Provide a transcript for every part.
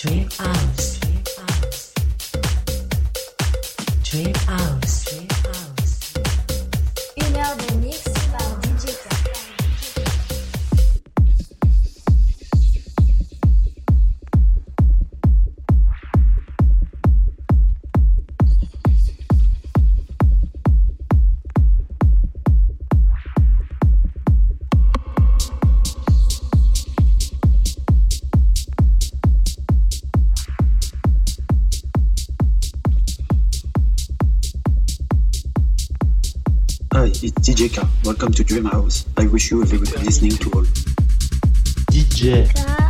Dream House. DJ K, welcome to Dream House. I wish you a very good listening to all. DJ.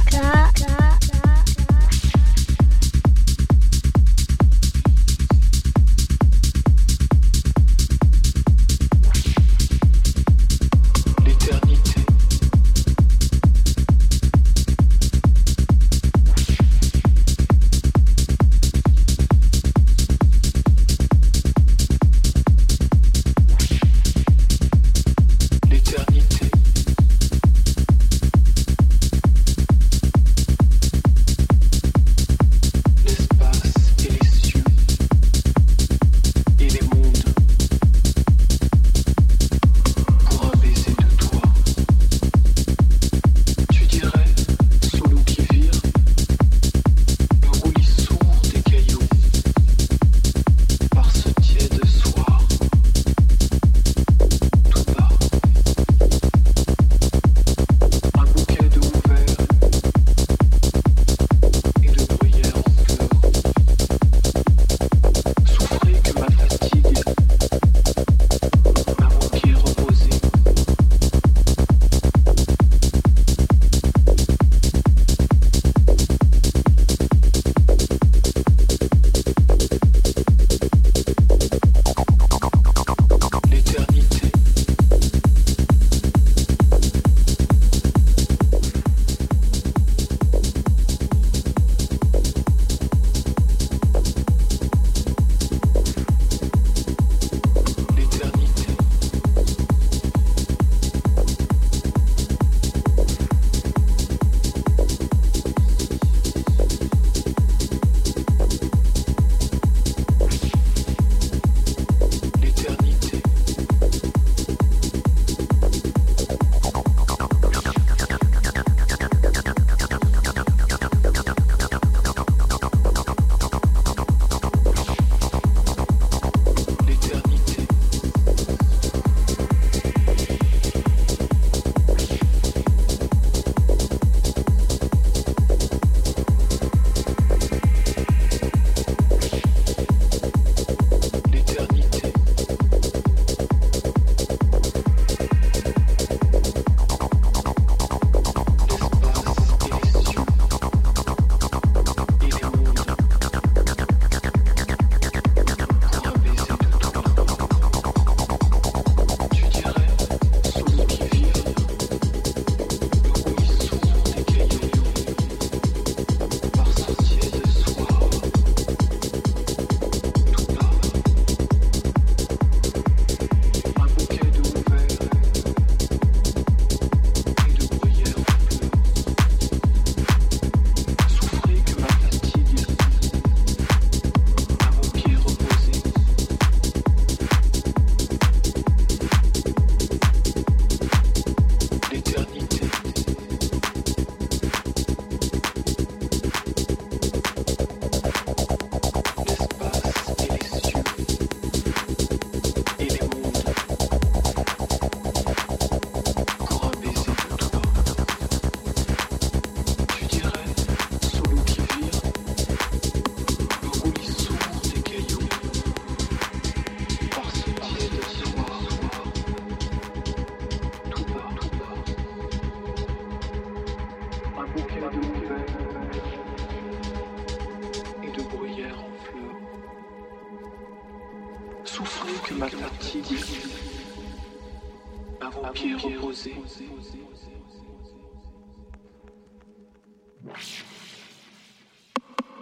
vos pieds.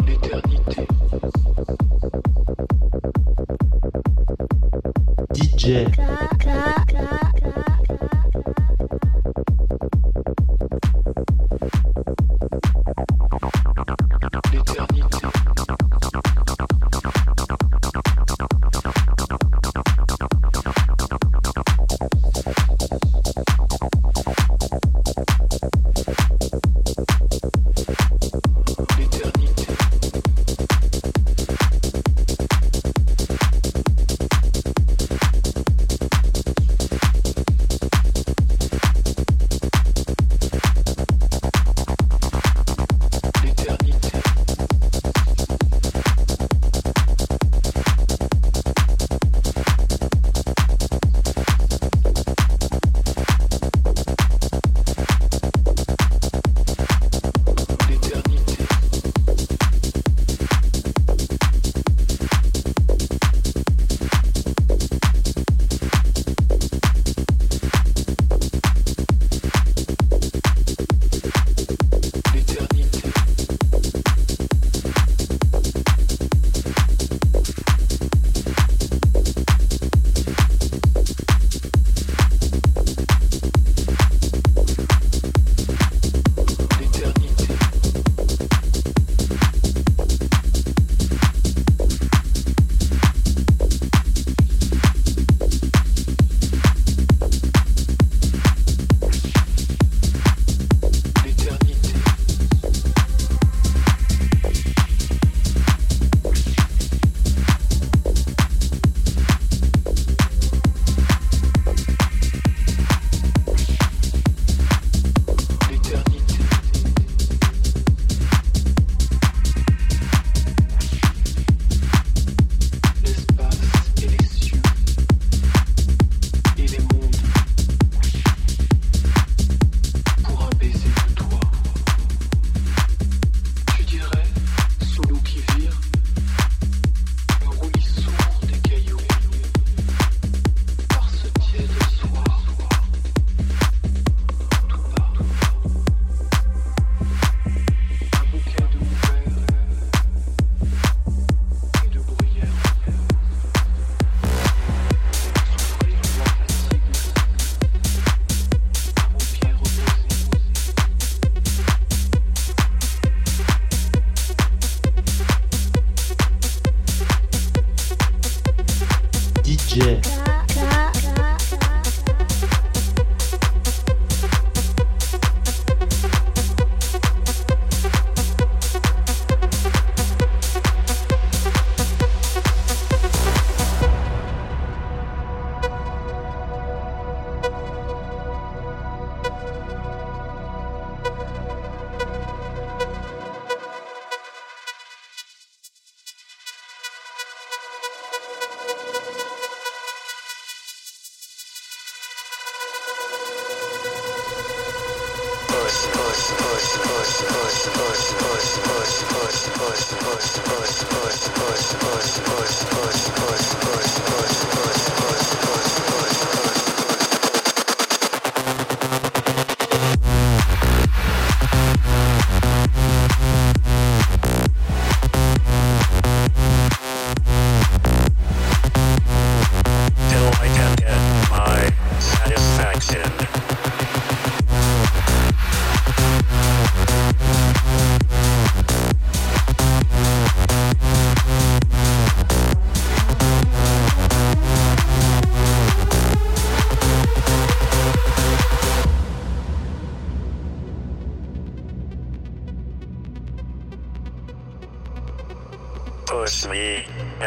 L'éternité. DJ.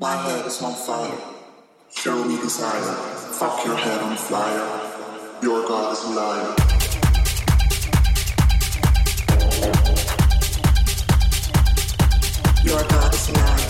My head is on fire. Show me desire. Fuck your head on fire. Your God is a liar. your God is mine.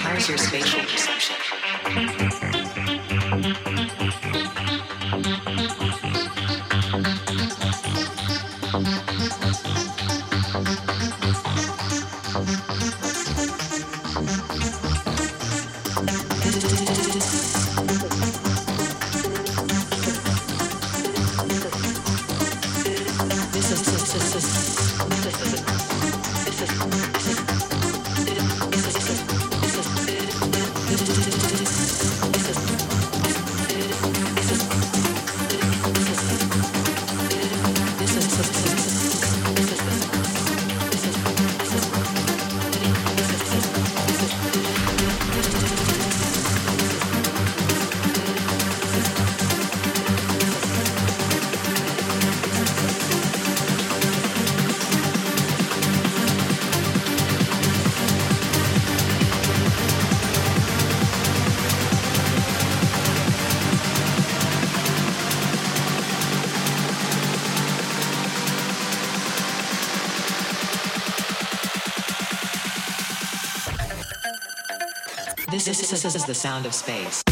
How's your spatial perception? This is, this is, this is the sound of space.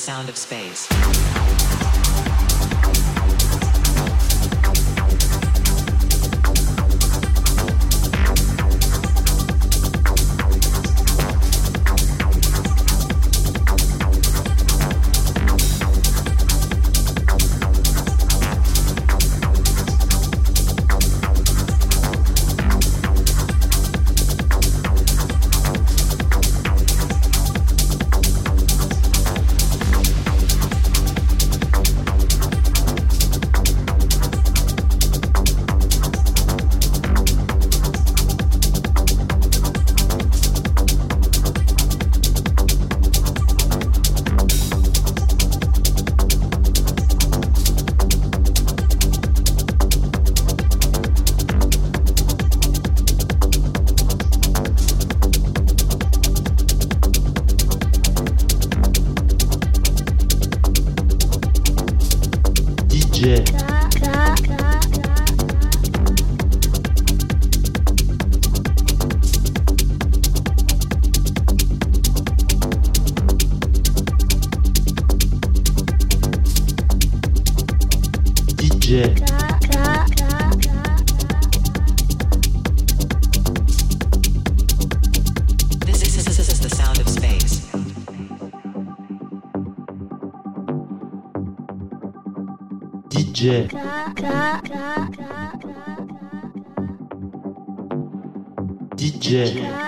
sound of space. DJ, DJ,